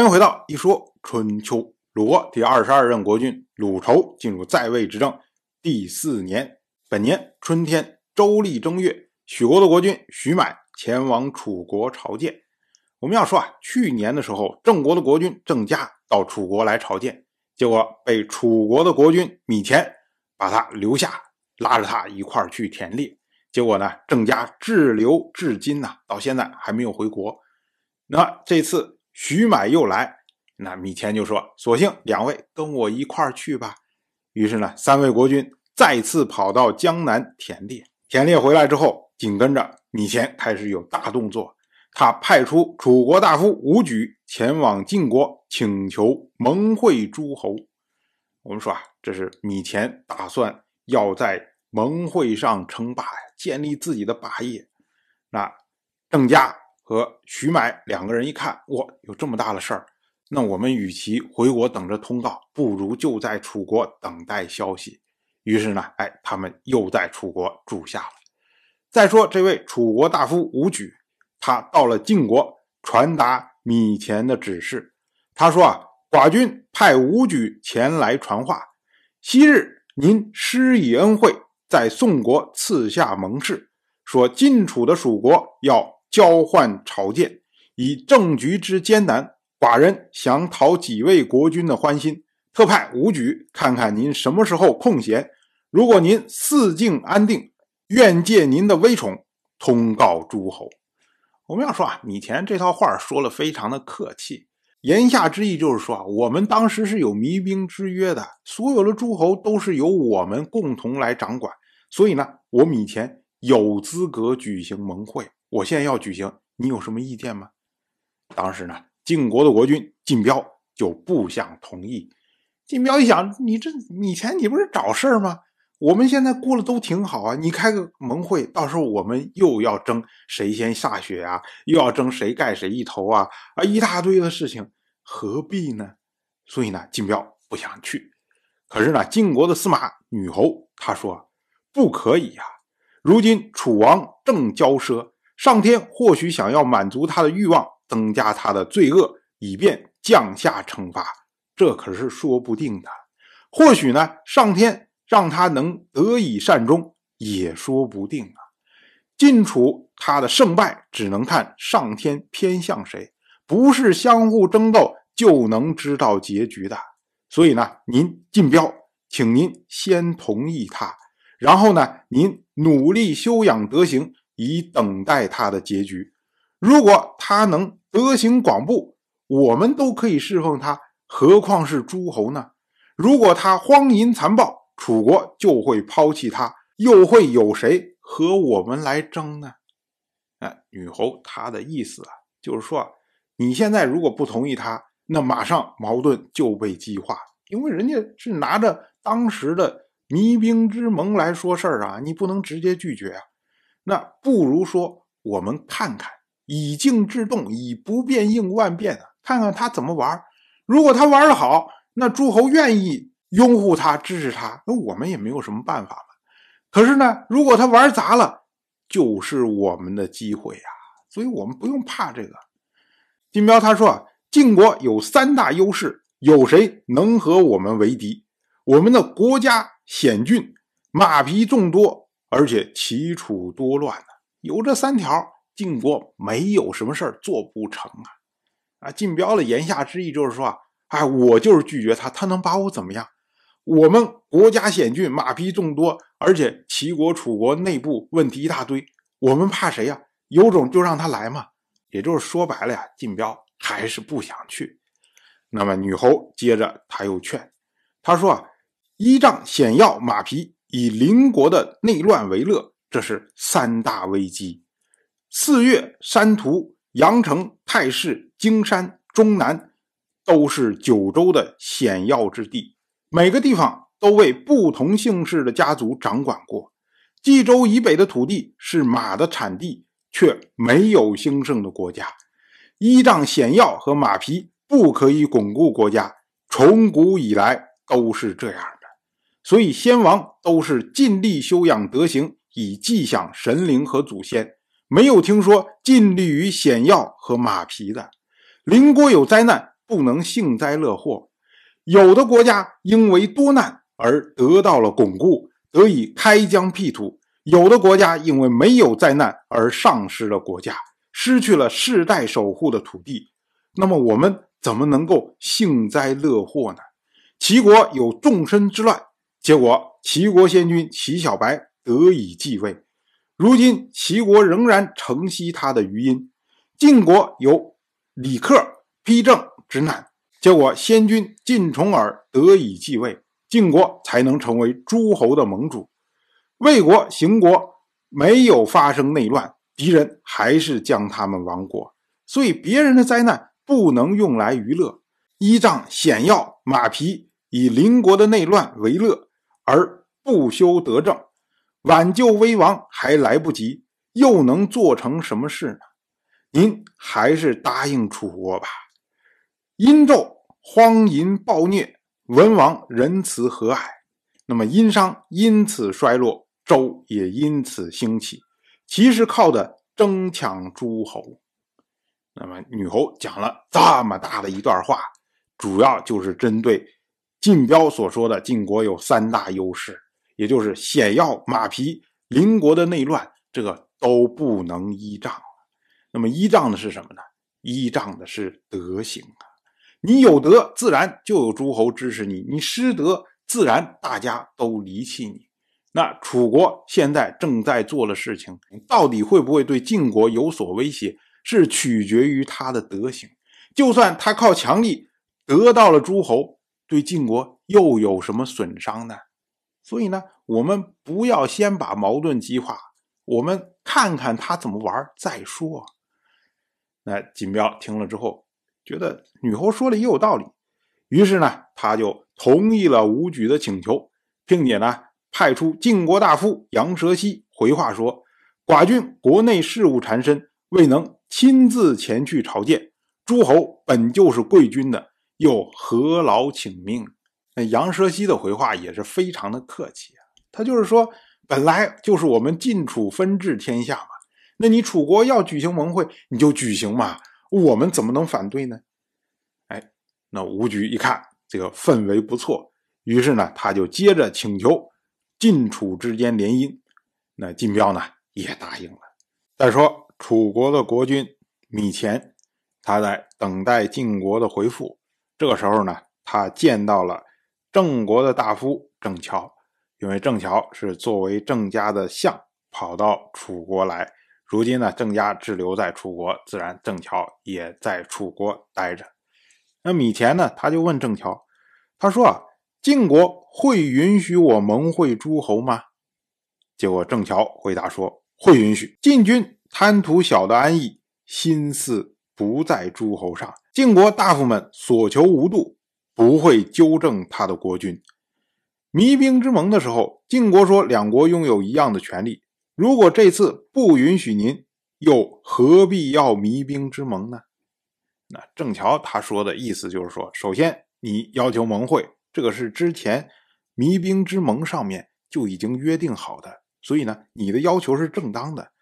欢迎回到一说春秋。鲁国第二十二任国君鲁仇进入在位执政第四年，本年春天，周历正月，许国的国君许买前往楚国朝见。我们要说啊，去年的时候，郑国的国君郑家到楚国来朝见，结果被楚国的国君米田把他留下，拉着他一块儿去田猎。结果呢，郑家滞留至今呐，到现在还没有回国。那这次。徐买又来，那米田就说：“索性两位跟我一块儿去吧。”于是呢，三位国君再次跑到江南田猎。田猎回来之后，紧跟着米田开始有大动作，他派出楚国大夫伍举前往晋国，请求盟会诸侯。我们说啊，这是米田打算要在盟会上称霸，建立自己的霸业。那郑家。和徐买两个人一看，哇，有这么大的事儿，那我们与其回国等着通告，不如就在楚国等待消息。于是呢，哎，他们又在楚国住下了。再说这位楚国大夫伍举，他到了晋国，传达米田的指示。他说啊，寡君派伍举前来传话：昔日您施以恩惠，在宋国赐下盟誓，说晋楚的蜀国要。交换朝见，以政局之艰难，寡人想讨几位国君的欢心，特派武举看看您什么时候空闲。如果您四境安定，愿借您的威宠，通告诸侯。我们要说啊，米田这套话说了非常的客气，言下之意就是说啊，我们当时是有弭兵之约的，所有的诸侯都是由我们共同来掌管，所以呢，我米田有资格举行盟会。我现在要举行，你有什么意见吗？当时呢，晋国的国君晋彪就不想同意。晋彪一想，你这以前你不是找事儿吗？我们现在过得都挺好啊，你开个盟会，到时候我们又要争谁先下雪啊，又要争谁盖谁一头啊，啊，一大堆的事情，何必呢？所以呢，晋彪不想去。可是呢，晋国的司马女侯她说不可以呀，如今楚王正骄奢。上天或许想要满足他的欲望，增加他的罪恶，以便降下惩罚，这可是说不定的。或许呢，上天让他能得以善终，也说不定啊。晋楚他的胜败，只能看上天偏向谁，不是相互争斗就能知道结局的。所以呢，您晋标，请您先同意他，然后呢，您努力修养德行。以等待他的结局。如果他能德行广布，我们都可以侍奉他，何况是诸侯呢？如果他荒淫残暴，楚国就会抛弃他，又会有谁和我们来争呢？哎，女侯她的意思啊，就是说，你现在如果不同意他，那马上矛盾就被激化，因为人家是拿着当时的弭兵之盟来说事儿啊，你不能直接拒绝啊。那不如说，我们看看，以静制动，以不变应万变啊，看看他怎么玩。如果他玩的好，那诸侯愿意拥护他、支持他，那我们也没有什么办法嘛。可是呢，如果他玩砸了，就是我们的机会呀。所以我们不用怕这个。金彪他说啊，晋国有三大优势，有谁能和我们为敌？我们的国家险峻，马匹众多。而且齐楚多乱呢，有这三条，晋国没有什么事儿做不成啊！啊，晋彪的言下之意就是说啊，哎，我就是拒绝他，他能把我怎么样？我们国家险峻，马匹众多，而且齐国、楚国内部问题一大堆，我们怕谁呀？有种就让他来嘛！也就是说白了呀，晋彪还是不想去。那么女侯接着他又劝他说啊，依仗险要马匹。以邻国的内乱为乐，这是三大危机。四月、山图、阳城、太师、荆山、中南，都是九州的险要之地。每个地方都为不同姓氏的家族掌管过。冀州以北的土地是马的产地，却没有兴盛的国家。依仗险要和马匹，不可以巩固国家。从古以来都是这样。所以，先王都是尽力修养德行，以祭享神灵和祖先，没有听说尽力于险要和马匹的。邻国有灾难，不能幸灾乐祸。有的国家因为多难而得到了巩固，得以开疆辟土；有的国家因为没有灾难而丧失了国家，失去了世代守护的土地。那么我们怎么能够幸灾乐祸呢？齐国有众生之乱，结果齐国先君齐小白得以继位。如今齐国仍然承袭他的余荫。晋国有李克丕正之难，结果先君晋重耳得以继位，晋国才能成为诸侯的盟主。魏国、邢国没有发生内乱，敌人还是将他们亡国。所以别人的灾难不能用来娱乐，依仗险要马匹以邻国的内乱为乐，而不修德政。挽救危亡还来不及，又能做成什么事呢？您还是答应楚国吧。殷纣荒淫暴虐，文王仁慈和蔼，那么殷商因此衰落，周也因此兴起。其实靠的争抢诸侯。那么女侯讲了这么大的一段话，主要就是针对晋彪所说的晋国有三大优势。也就是险要马匹邻国的内乱，这个都不能依仗那么依仗的是什么呢？依仗的是德行啊！你有德，自然就有诸侯支持你；你失德，自然大家都离弃你。那楚国现在正在做的事情，到底会不会对晋国有所威胁，是取决于他的德行。就算他靠强力得到了诸侯，对晋国又有什么损伤呢？所以呢，我们不要先把矛盾激化，我们看看他怎么玩再说。那锦标听了之后，觉得女侯说的也有道理，于是呢，他就同意了武举的请求，并且呢，派出晋国大夫杨蛇西回话说：“寡君国内事务缠身，未能亲自前去朝见诸侯，本就是贵君的，又何劳请命？”那杨蛇溪的回话也是非常的客气啊，他就是说，本来就是我们晋楚分治天下嘛，那你楚国要举行盟会，你就举行嘛，我们怎么能反对呢？哎，那吴举一看这个氛围不错，于是呢，他就接着请求晋楚之间联姻，那晋彪呢也答应了。再说楚国的国君米虔，他在等待晋国的回复，这个时候呢，他见到了。郑国的大夫郑乔，因为郑乔是作为郑家的相跑到楚国来，如今呢，郑家滞留在楚国，自然郑乔也在楚国待着。那米田呢，他就问郑乔，他说啊，晋国会允许我盟会诸侯吗？结果郑乔回答说，会允许。晋军贪图小的安逸，心思不在诸侯上，晋国大夫们所求无度。不会纠正他的国君。弭兵之盟的时候，晋国说两国拥有一样的权利。如果这次不允许您，又何必要弭兵之盟呢？那正巧他说的意思就是说，首先你要求盟会，这个是之前弭兵之盟上面就已经约定好的，所以呢，你的要求是正当的。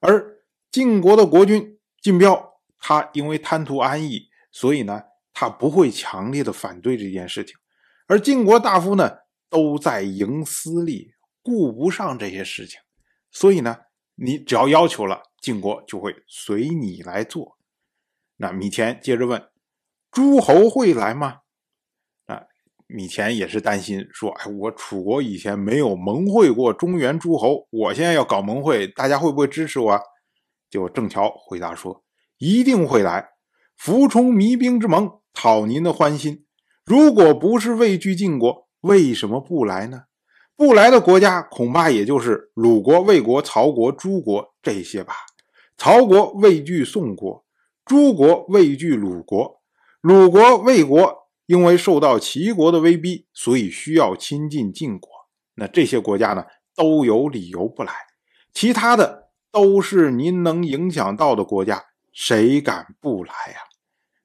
而晋国的国君晋彪，他因为贪图安逸，所以呢。他不会强烈的反对这件事情，而晋国大夫呢都在营私利，顾不上这些事情，所以呢，你只要要求了，晋国就会随你来做。那米田接着问：诸侯会来吗？啊，米田也是担心，说：哎，我楚国以前没有盟会过中原诸侯，我现在要搞盟会，大家会不会支持我？就郑乔回答说：一定会来，服从弭兵之盟。讨您的欢心，如果不是畏惧晋国，为什么不来呢？不来的国家恐怕也就是鲁国、魏国、曹国、诸国这些吧。曹国畏惧宋国，诸国畏惧鲁国，鲁国、魏国因为受到齐国的威逼，所以需要亲近晋国。那这些国家呢，都有理由不来。其他的都是您能影响到的国家，谁敢不来呀？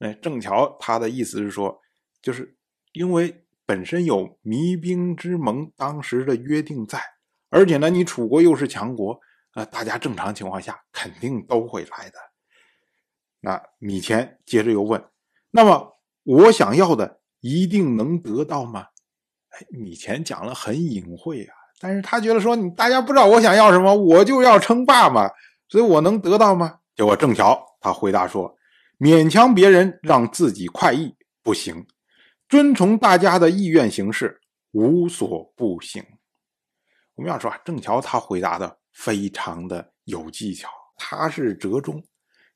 哎，郑乔他的意思是说，就是因为本身有弭兵之盟当时的约定在，而且呢，你楚国又是强国，呃，大家正常情况下肯定都会来的。那米田接着又问，那么我想要的一定能得到吗？哎，以前讲了很隐晦啊，但是他觉得说你大家不知道我想要什么，我就要称霸嘛，所以我能得到吗？结果正巧他回答说：勉强别人让自己快意不行，遵从大家的意愿行事无所不行。我们要说啊，正巧他回答的非常的有技巧，他是折中。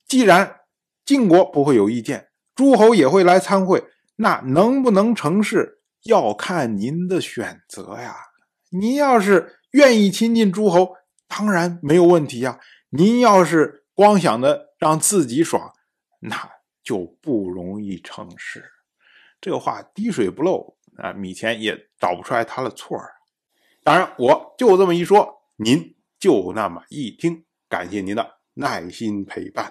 既然晋国不会有意见，诸侯也会来参会，那能不能成事要看您的选择呀。您要是愿意亲近诸侯，当然没有问题呀。您要是光想着让自己爽，那就不容易成事。这个话滴水不漏啊，米钱也找不出来他的错儿。当然，我就这么一说，您就那么一听。感谢您的耐心陪伴。